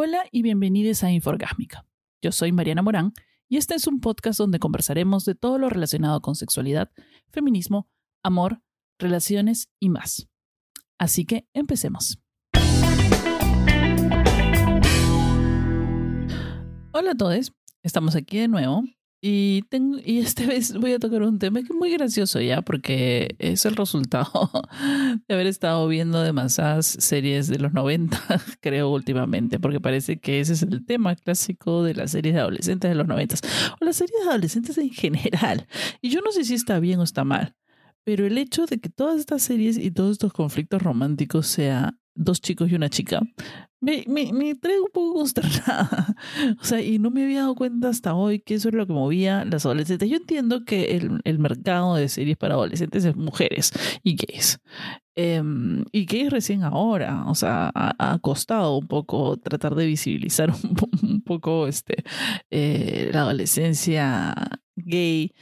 Hola y bienvenidos a Inforgásmica. Yo soy Mariana Morán y este es un podcast donde conversaremos de todo lo relacionado con sexualidad, feminismo, amor, relaciones y más. Así que empecemos. Hola a todos, estamos aquí de nuevo y, tengo, y esta vez voy a tocar un tema que es muy gracioso ya, porque es el resultado de haber estado viendo demasiadas series de los 90, creo, últimamente, porque parece que ese es el tema clásico de las series de adolescentes de los 90, o las series de adolescentes en general. Y yo no sé si está bien o está mal, pero el hecho de que todas estas series y todos estos conflictos románticos sea dos chicos y una chica, me, me, me trae un poco consternada. O sea, y no me había dado cuenta hasta hoy que eso es lo que movía las adolescentes. Yo entiendo que el, el mercado de series para adolescentes es mujeres y gays. Eh, y gays recién ahora. O sea, ha, ha, costado un poco tratar de visibilizar un, un poco este, eh, la adolescencia gay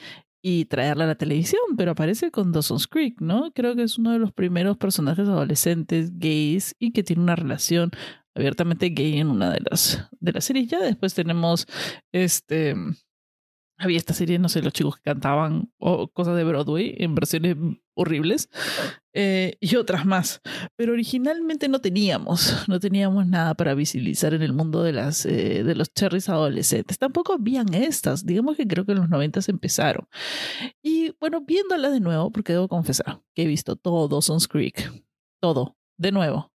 y traerla a la televisión, pero aparece con Dawson's Creek, ¿no? Creo que es uno de los primeros personajes adolescentes gays y que tiene una relación abiertamente gay en una de las, de las series. Ya después tenemos este. Había esta serie, no sé, los chicos que cantaban o cosas de Broadway en versiones horribles eh, y otras más. Pero originalmente no teníamos, no teníamos nada para visibilizar en el mundo de, las, eh, de los cherries adolescentes. Tampoco habían estas, digamos que creo que en los 90 empezaron. Y bueno, viéndola de nuevo, porque debo confesar que he visto todo Sons Creek, todo, de nuevo,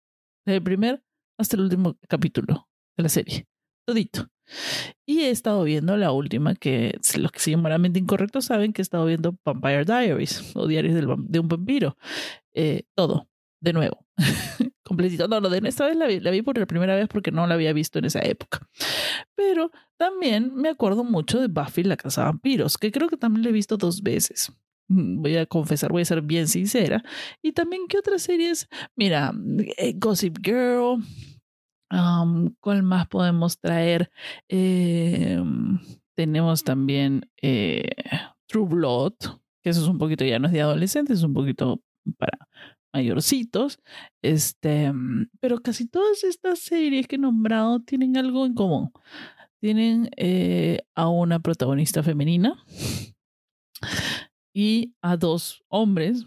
desde el primer hasta el último capítulo de la serie. Todito. Y he estado viendo la última, que los que siguen moralmente incorrectos saben que he estado viendo Vampire Diaries o Diarios del, de un vampiro. Eh, todo, de nuevo. Completito. No, no, de esta vez la vi, la vi por la primera vez porque no la había visto en esa época. Pero también me acuerdo mucho de Buffy la Casa de Vampiros, que creo que también la he visto dos veces voy a confesar, voy a ser bien sincera. Y también, ¿qué otras series? Mira, eh, Gossip Girl. ¿Cuál más podemos traer? Eh, tenemos también eh, True Blood, que eso es un poquito, ya no es de adolescentes, es un poquito para mayorcitos. Este, pero casi todas estas series que he nombrado tienen algo en común. Tienen eh, a una protagonista femenina y a dos hombres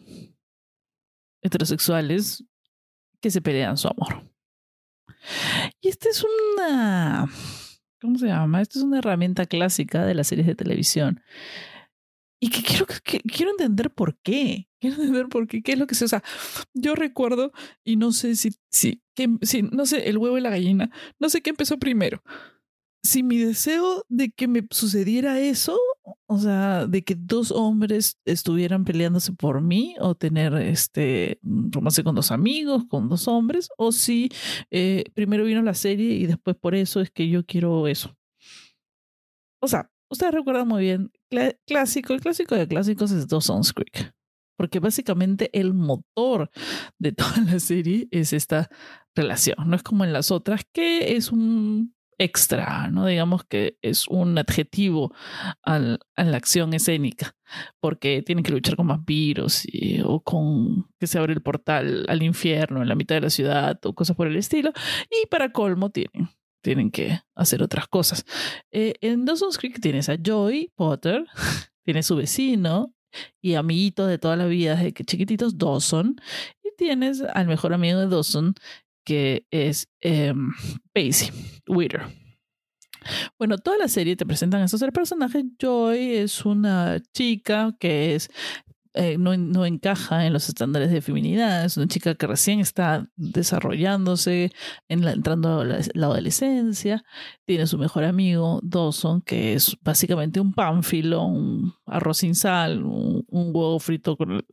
heterosexuales que se pelean su amor. Y esta es una, ¿cómo se llama? Esta es una herramienta clásica de las series de televisión. Y que quiero, que, quiero entender por qué. Quiero entender por qué. ¿Qué es lo que se... O sea, yo recuerdo, y no sé si, si, que, si, no sé, el huevo y la gallina, no sé qué empezó primero si mi deseo de que me sucediera eso, o sea, de que dos hombres estuvieran peleándose por mí o tener este romance con dos amigos, con dos hombres, o si eh, primero vino la serie y después por eso es que yo quiero eso. O sea, ustedes recuerdan muy bien, cl clásico, el clásico de clásicos es Dawson's Creek, porque básicamente el motor de toda la serie es esta relación, no es como en las otras, que es un extra, ¿no? Digamos que es un adjetivo al, a la acción escénica, porque tienen que luchar con vampiros o con que se abre el portal al infierno en la mitad de la ciudad o cosas por el estilo, y para colmo tienen, tienen que hacer otras cosas. Eh, en Dawson's Creek tienes a Joy Potter, tiene su vecino y amiguito de toda la vida, desde que chiquititos, Dawson, y tienes al mejor amigo de Dawson, que es eh, Pacey Witter. Bueno, toda la serie te presentan a estos tres personajes. Joy es una chica que es eh, no, no, encaja en los estándares de feminidad. Es una chica que recién está desarrollándose, en la, entrando a la, la, adolescencia. Tiene su mejor amigo, Dawson, que es básicamente un pánfilo, un arroz sin sal, un, huevo frito con,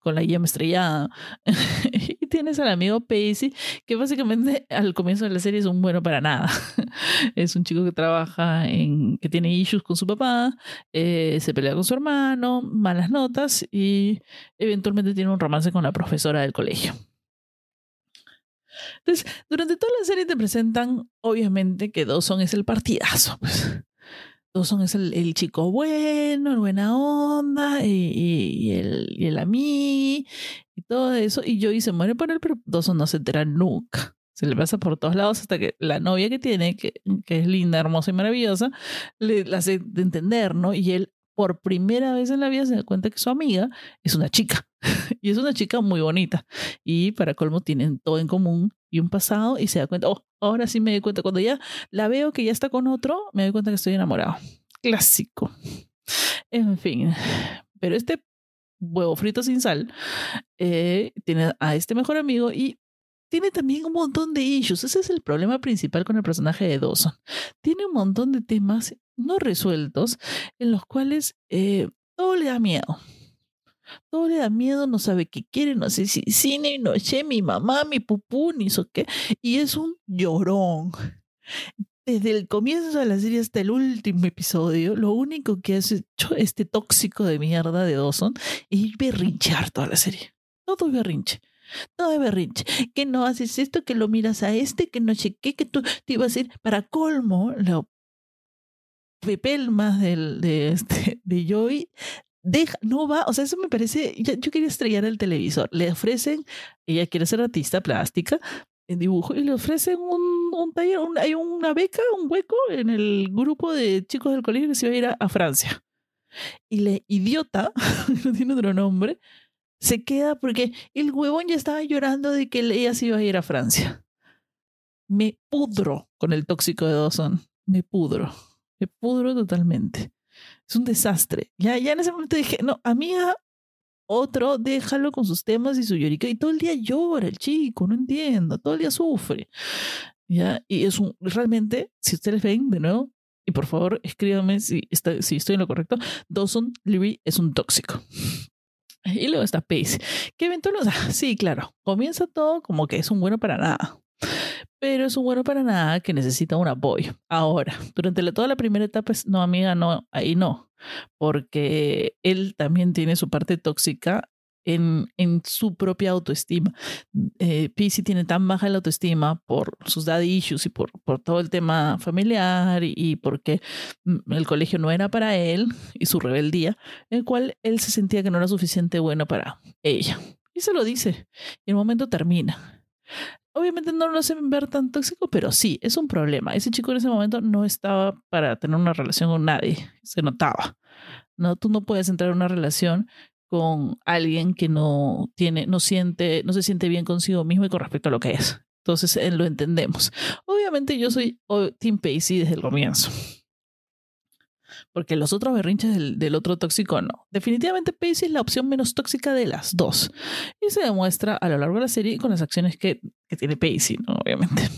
con la yema estrellada. y tienes al amigo Pacey, que básicamente al comienzo de la serie es un bueno para nada. es un chico que trabaja que tiene issues con su papá, eh, se pelea con su hermano, malas notas eventualmente tiene un romance con la profesora del colegio. Entonces, durante toda la serie te presentan, obviamente, que Dawson es el partidazo. Pues. Dawson es el, chico bueno, el buena onda, y, y, y el, y el amigo, y todo eso. Y Joey se muere por él, pero Dawson no se entera nunca. se le pasa por todos lados hasta que la novia que tiene, que, que es linda, hermosa y maravillosa, le, le hace de entender, ¿no? Y él por primera vez en la vida se da cuenta que su amiga es una chica. y es una chica muy bonita. Y para colmo tienen todo en común y un pasado y se da cuenta, oh, ahora sí me doy cuenta. Cuando ya la veo que ya está con otro, me doy cuenta que estoy enamorado. Clásico. En fin. Pero este huevo frito sin sal eh, tiene a este mejor amigo y tiene también un montón de issues. Ese es el problema principal con el personaje de Dawson. Tiene un montón de temas no resueltos en los cuales eh, todo le da miedo. Todo le da miedo, no sabe qué quiere, no sé si cine, no sé, mi mamá, mi pupú, ni eso qué. Y es un llorón. Desde el comienzo de la serie hasta el último episodio, lo único que ha hecho este tóxico de mierda de Dawson es berrinchar toda la serie. Todo es berrinche. Todo es berrinche. Que no haces esto, que lo miras a este, que no sé qué, que tú te ibas a ir para colmo. Lo pepelmas del, de, este, de Joy deja, no va, o sea, eso me parece, yo, quería estrellar el televisor, le ofrecen, ella quiere ser artista plástica en dibujo y le ofrecen un, un taller, hay una beca, un hueco en el grupo de chicos del colegio que se iba a ir a, Francia. Y la idiota, no tiene otro nombre, se queda porque el huevón ya estaba llorando de que ella se iba a ir a Francia. Me pudro con el tóxico de Dawson, me pudro. Me pudro totalmente. Es un desastre. Ya, ya en ese momento dije, no, amiga, otro, déjalo con sus temas y su llorica. Y todo el día llora el chico, no entiendo, todo el día sufre. ¿Ya? Y es un, realmente, si ustedes ven de nuevo, y por favor escríbanme si, está, si estoy en lo correcto, Dawson Leary es un tóxico. Y luego está Pace, que eventualmente, sí, claro, comienza todo como que es un bueno para nada pero es un bueno para nada que necesita un apoyo. Ahora, durante toda la primera etapa, no, amiga, no, ahí no, porque él también tiene su parte tóxica en, en su propia autoestima. Eh, tiene tan baja la autoestima por sus daddy issues y por, por todo el tema familiar y, y, porque mm, el colegio no era para él y su rebeldía, en el cual él se sentía que no era suficiente bueno para ella. Y se lo dice. Y el momento termina obviamente no lo hacen ver tan tóxico, pero sí, es un problema. Ese chico en ese momento no estaba para tener una relación con nadie, se notaba. No, tú no puedes entrar en una relación con alguien que no tiene, no siente, no se siente bien consigo mismo y con respecto a lo que es. Entonces eh, lo entendemos. Obviamente yo soy Team Pacey desde el comienzo porque los otros berrinches del, otro tóxico no. Definitivamente Pacey es la opción menos tóxica de las dos. Y se demuestra a lo largo de la serie con las acciones que, que tiene Pacey, ¿no? obviamente.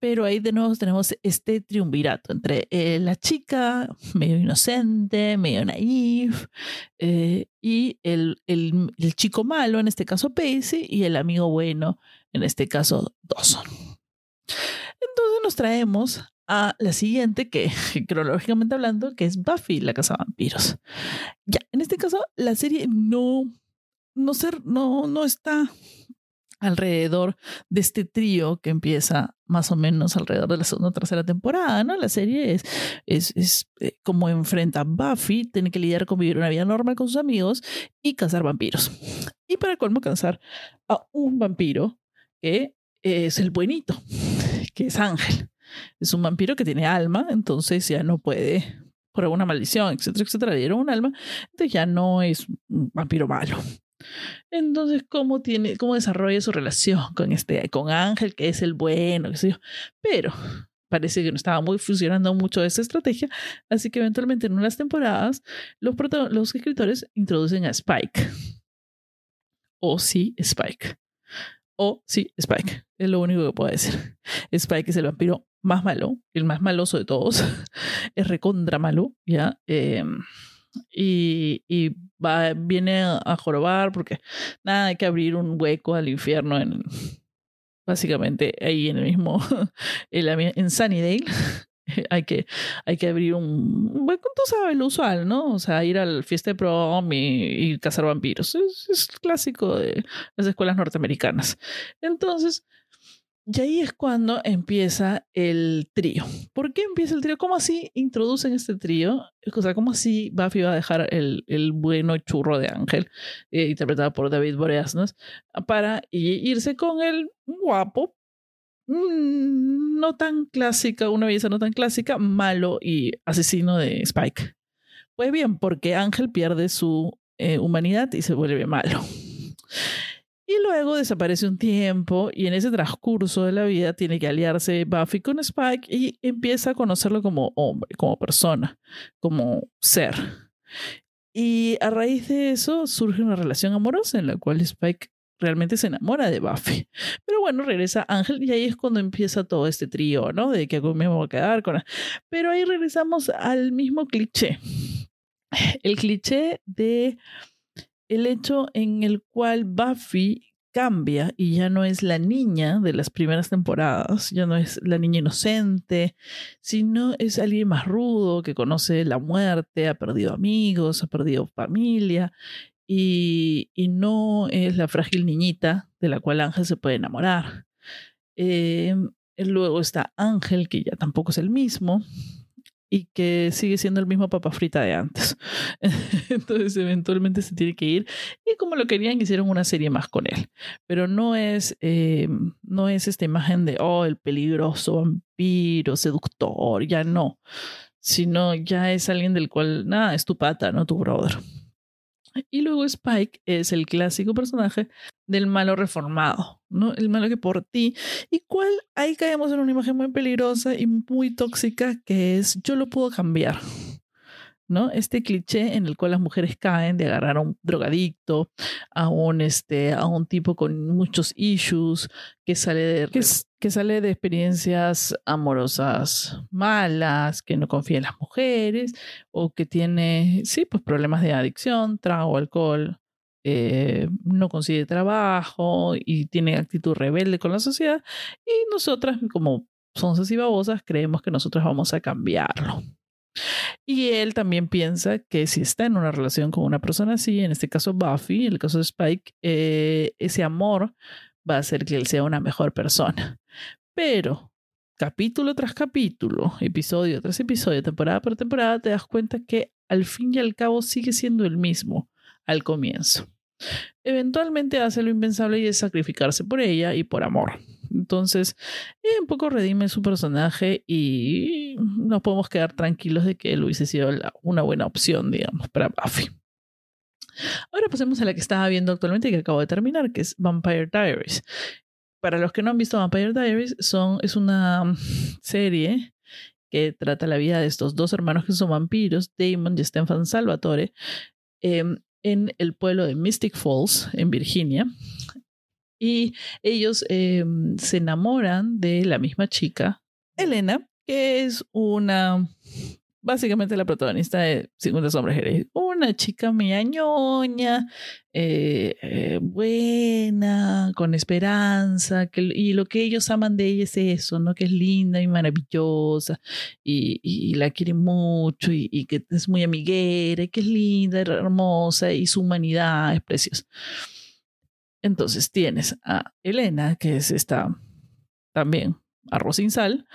Pero ahí de nuevo tenemos este triunvirato entre eh, la chica medio inocente, medio naif, eh, y el, el, chico malo, en este caso Pacey, y el amigo bueno, en este caso Dawson. Entonces nos traemos a la siguiente, que cronológicamente hablando, que es Buffy, la casa de vampiros. Ya, en este caso, la serie no, no, ser, no, no está alrededor de este trío que empieza más o menos alrededor de la segunda o tercera temporada, ¿no? La serie es, es, es eh, como enfrenta a Buffy, tiene que lidiar con vivir una vida normal con sus amigos y cazar vampiros. Y para colmo, cazar a un vampiro que es el buenito, que es Ángel es un vampiro que tiene alma, entonces ya no puede, por alguna maldición, etcétera, etcétera, le dieron un alma, entonces ya no es un vampiro malo. Entonces, ¿cómo, tiene, cómo desarrolla su relación con, este, con Ángel, que es el bueno? Pero parece que no estaba muy funcionando mucho esa estrategia, así que eventualmente en unas temporadas los, los escritores introducen a Spike. O sí, Spike. O sí, Spike. Es lo único que puedo decir. Spike es el vampiro más malo, el más maloso de todos, es recontra malo, ¿ya? Em, y, y va, viene a jorobar porque nada, hay que abrir un hueco al infierno en, básicamente ahí en el mismo, en, Sunnydale. hay que, hay que abrir un hueco, tú sabes, lo usual, ¿no? O sea, ir al fiesta de prom y, y cazar vampiros. Es, es clásico de las escuelas norteamericanas. Entonces, y ahí es cuando empieza el trío. ¿Por qué empieza el trío? ¿Cómo así introducen este trío? O sea, ¿cómo así Buffy va a dejar el, el bueno churro de Ángel, eh, interpretado por David Boreasnos, para irse con el guapo mm, no tan clásica, una belleza no tan clásica, malo y asesino de Spike. Pues bien, porque Ángel pierde su eh, humanidad y se vuelve malo. Y luego desaparece un tiempo y en ese transcurso de la vida tiene que aliarse Buffy con Spike y empieza a conocerlo como hombre, como persona, como ser. Y a raíz de eso surge una relación amorosa en la cual Spike realmente se enamora de Buffy. Pero bueno, regresa Ángel y ahí es cuando empieza todo este trío, ¿no? De que me voy a quedar con... Pero ahí regresamos al mismo cliché. El cliché de el hecho en el cual Buffy cambia y ya no es la niña de las primeras temporadas, ya no es la niña inocente, sino es alguien más rudo que conoce la muerte, ha perdido amigos, ha perdido familia y, no es la frágil niñita de la cual Ángel se puede enamorar. Eh, luego está Ángel, que ya tampoco es el mismo, y que sigue siendo el mismo papa frita de antes. Entonces eventualmente se tiene que ir y como lo querían hicieron una serie más con él. Pero no es, eh, no es esta imagen de, oh, el peligroso vampiro, seductor, ya no, sino ya es alguien del cual, nada, es tu pata, no tu brother. Y luego Spike es el clásico personaje del malo reformado, ¿no? El malo que por ti. Y cuál, ahí caemos en una imagen muy peligrosa y muy tóxica que es yo lo puedo cambiar. ¿No? Este cliché en el cual las mujeres caen de agarrar a un drogadicto, a un, este, a un tipo con muchos issues, que sale de, que, sale de experiencias amorosas malas, que no confía en las mujeres, o que tiene, sí, pues problemas de adicción, trago, alcohol, eh, no consigue trabajo y tiene actitud rebelde con la sociedad. Y nosotras, como somos así babosas, creemos que nosotros vamos a cambiarlo. Y él también piensa que si está en una relación con una persona así, en este caso Buffy, en el caso de Spike, eh, ese amor va a hacer que él sea una mejor persona. Pero capítulo tras capítulo, episodio tras episodio, temporada por temporada, te das cuenta que al fin y al cabo sigue siendo el mismo al comienzo. Eventualmente hace lo impensable y es sacrificarse por ella y por amor. Entonces, un poco redime su personaje y nos podemos quedar tranquilos de que él hubiese sido una buena opción, digamos, para Buffy. Ahora pasemos a la que estaba viendo actualmente y que acabo de terminar, que es Vampire Diaries. Para los que no han visto Vampire Diaries, son, es una serie que trata la vida de estos dos hermanos que son vampiros, Damon y Stefan Salvatore, em, en el pueblo de Mystic Falls, en Virginia. Y ellos em, se enamoran de la misma chica, Elena, que es una, básicamente la protagonista de 50 sombras Una chica media ñoña, eh, eh, buena, con esperanza, que, y lo que ellos aman de ella es eso, ¿no? Que es linda y maravillosa, y, y la quieren mucho, y, y, que es muy amiguera, y que es linda, hermosa, y su humanidad es preciosa. Entonces tienes a Elena, que es esta también arroz sin sal,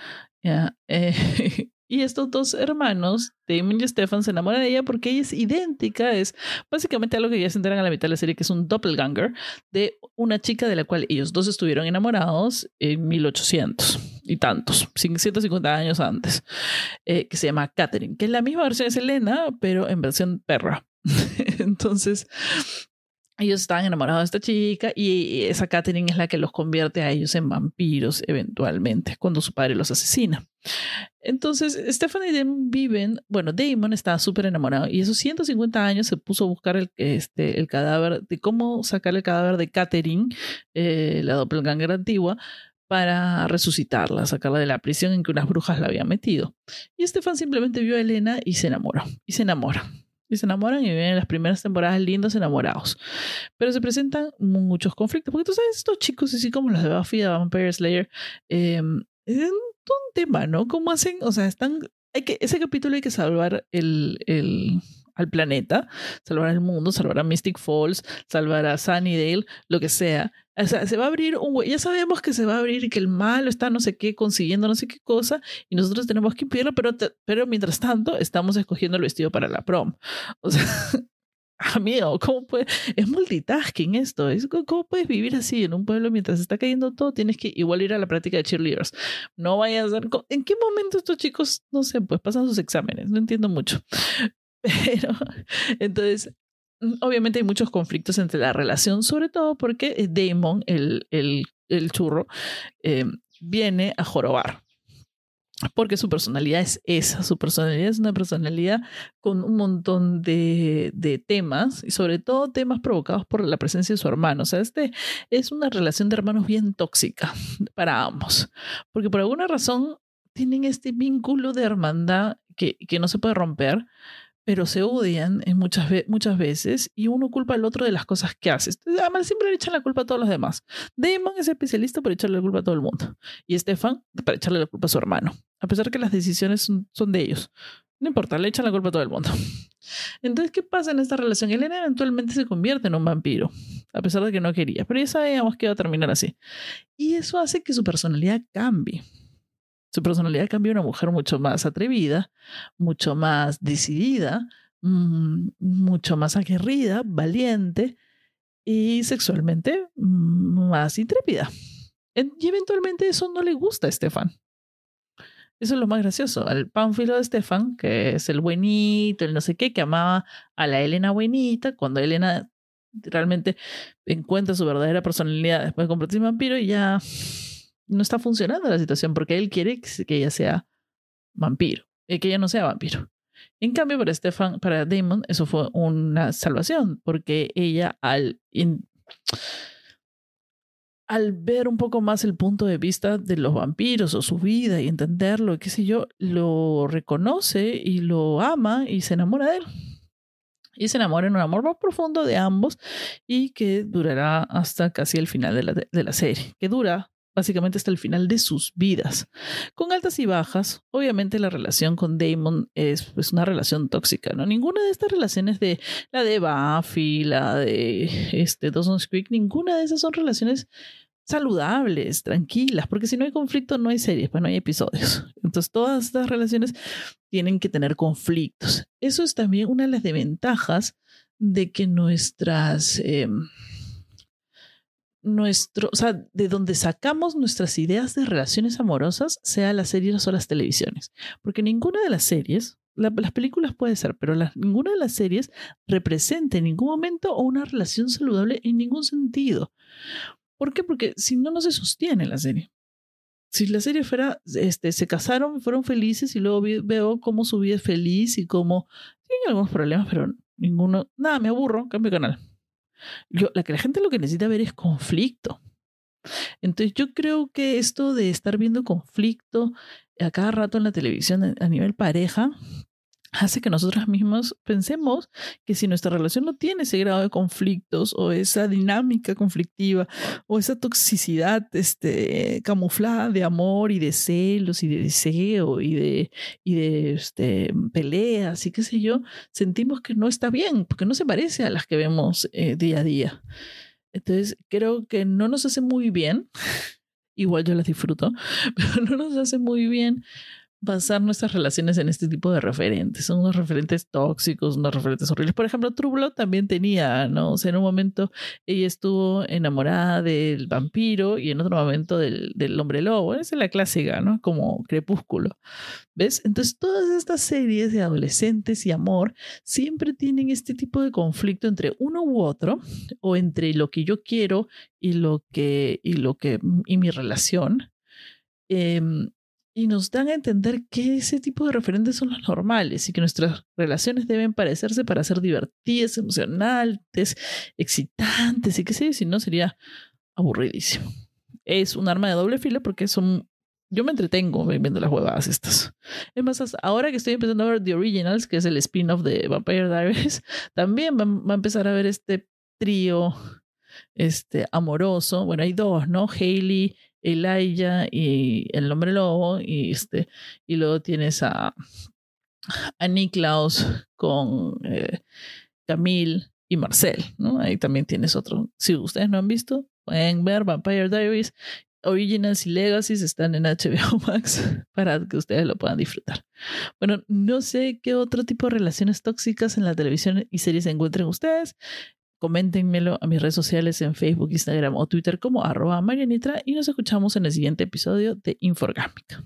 eh, y estos dos hermanos, Damon y Stefan, se enamoran de ella porque ella es idéntica, es básicamente algo que ya se enteran a la mitad de la serie, que es un doppelganger de una chica de la cual ellos dos estuvieron enamorados en 1800 y tantos, 150 años antes, eh, que se llama Catherine, que es la misma versión de Selena, pero en versión perra. Entonces, ellos estaban enamorados de esta chica y esa Catherine es la que los convierte a ellos en vampiros eventualmente cuando su padre los asesina. Entonces, Stephanie y Damon viven, bueno, Damon estaba súper enamorado y esos 150 años se puso a buscar el, este, el cadáver, de cómo sacar el cadáver de Catherine, eh, la doppelganger antigua, para resucitarla, sacarla de la prisión en que unas brujas la habían metido. Y Stefan simplemente vio a Elena y se enamoró, y se enamora y se enamoran y viven las primeras temporadas lindos enamorados. Pero se presentan muchos conflictos, porque tú sabes, estos chicos, así como los de Buffy, de Vampire Slayer, eh, es un, tema, ¿no? ¿Cómo hacen? O sea, están, hay que, ese capítulo hay que salvar el, el, al planeta, salvar al mundo, salvar a Mystic Falls, salvar a Sunnydale, lo que sea. O sea, se va a abrir un Ya sabemos que se va a abrir y que el malo está no sé qué, consiguiendo no sé qué cosa, y nosotros tenemos que impedirlo, pero, pero mientras tanto estamos escogiendo el vestido para la prom. O sea, amigo, ¿cómo puede? Es multitasking esto. Es, ¿Cómo puedes vivir así en un pueblo mientras está cayendo todo? Tienes que igual ir a la práctica de cheerleaders. No vayas a... ¿En qué momento estos chicos, no sé, pues pasan sus exámenes? No entiendo mucho. Pero, entonces, mm, obviamente hay muchos conflictos entre la relación, sobre todo porque eh, Damon, el, el, el churro, eh, viene a jorobar porque su personalidad es esa, su personalidad es una personalidad con un montón de, de, temas y sobre todo temas provocados por la presencia de su hermano. O sea, este es una relación de hermanos bien tóxica para ambos, porque por alguna razón tienen este vínculo de hermandad que, que no se puede romper, pero se odian muchas, veces y uno culpa al otro de las cosas que hace. Además, siempre le echan la culpa a todos los demás. Damon es especialista por echarle la culpa a todo el mundo. Y Stefan para echarle la culpa a su hermano. A pesar que las decisiones son, de ellos. No importa, le echan la culpa a todo el mundo. Entonces, ¿qué pasa en esta relación? Elena eventualmente se convierte en un vampiro, a pesar de que no quería. Pero ya sabíamos que iba a terminar así. Y eso hace que su personalidad cambie. Su personalidad cambia a una mujer mucho más atrevida, mucho más decidida, mm, mucho más aguerrida, valiente y sexualmente mm, más intrépida. Y eventualmente eso no le gusta a Estefan. Eso es lo más gracioso. Al pánfilo de Estefan, que es el buenito, el no sé qué, que amaba a la Elena buenita, cuando Elena realmente encuentra su verdadera personalidad después de convertirse en vampiro y ya no está funcionando la situación porque él quiere que ella sea vampiro, y que ella no sea vampiro. En cambio, para Stefan, para Damon, eso fue una salvación, porque ella al, al ver un poco más el punto de vista de los vampiros o su vida y entenderlo, qué sé yo, lo reconoce y lo ama y se enamora de él. Y se enamora en un amor más profundo de ambos y que durará hasta casi el final de la, de la serie, que dura básicamente hasta el final de sus vidas, con altas y bajas. Obviamente la relación con Damon es pues, una relación tóxica, ¿no? Ninguna de estas relaciones de la de Buffy, la de este, Dawson's Creek, ninguna de esas son relaciones saludables, tranquilas, porque si no hay conflicto no hay series, pues no hay episodios. Entonces todas estas relaciones tienen que tener conflictos. Eso es también una de las desventajas de que nuestras... Em, nuestro, o sea, de donde sacamos nuestras ideas de relaciones amorosas, sea las series o las televisiones. Porque ninguna de las series, las películas puede ser, pero ninguna de las series representa en ningún momento una relación saludable en ningún sentido. ¿Por qué? Porque si no, no se sostiene la serie. Si la serie fuera, este, se casaron, fueron felices y luego veo cómo su vida es feliz y cómo tienen algunos problemas, pero ninguno, nada, me aburro, cambio de canal la que la gente lo que necesita ver es conflicto. Entonces yo creo que esto de estar viendo conflicto a cada rato en la televisión a nivel pareja hace que nosotras mismas pensemos que si nuestra relación no tiene ese grado de conflictos o esa dinámica conflictiva o esa toxicidad este, camuflada de amor y de celos y de deseo y de, y de este, peleas y qué sé yo, sentimos que no está bien porque no se parece a las que vemos eh, día a día. Entonces creo que no nos hace muy bien, igual yo las disfruto, pero no nos hace muy bien basar nuestras relaciones en este tipo de referentes. Son unos referentes tóxicos, unos referentes horribles. Por ejemplo, Trublo también tenía, ¿no? O sea, en un momento ella estuvo enamorada del vampiro y en otro momento del, del hombre lobo. Esa es la clásica, ¿no? Como crepúsculo. ¿Ves? Entonces, todas estas series de adolescentes y amor siempre tienen este tipo de conflicto entre uno u otro o entre lo que yo quiero y lo que, y lo que, y mi relación. Eh, y nos dan a entender que ese tipo de referentes son los normales y que nuestras relaciones deben parecerse para ser divertidas, emocionantes, excitantes y qué sé, si no sería aburridísimo. Es un arma de doble filo porque son yo me entretengo viendo las huevadas estas. Es más, ahora que estoy empezando a ver The Originals, que es el spin-off de Vampire Diaries, también va, a empezar a ver este trío este, amoroso. Bueno, hay dos, ¿no? Hailey Elijah y el hombre lobo, y, este, y luego tienes a, a Niklaus con eh, Camille y Marcel. Ahí también tienes otro. Si ustedes no han visto, pueden ver Vampire Diaries. Originals y Legacies están en HBO Max para que ustedes lo puedan disfrutar. Bueno, no sé qué otro tipo de relaciones tóxicas en la televisión y series se encuentren ustedes. Coméntenmelo a mis redes sociales en Facebook, Instagram o Twitter como arroba Marianitra y nos escuchamos en el siguiente episodio de Inforgámica.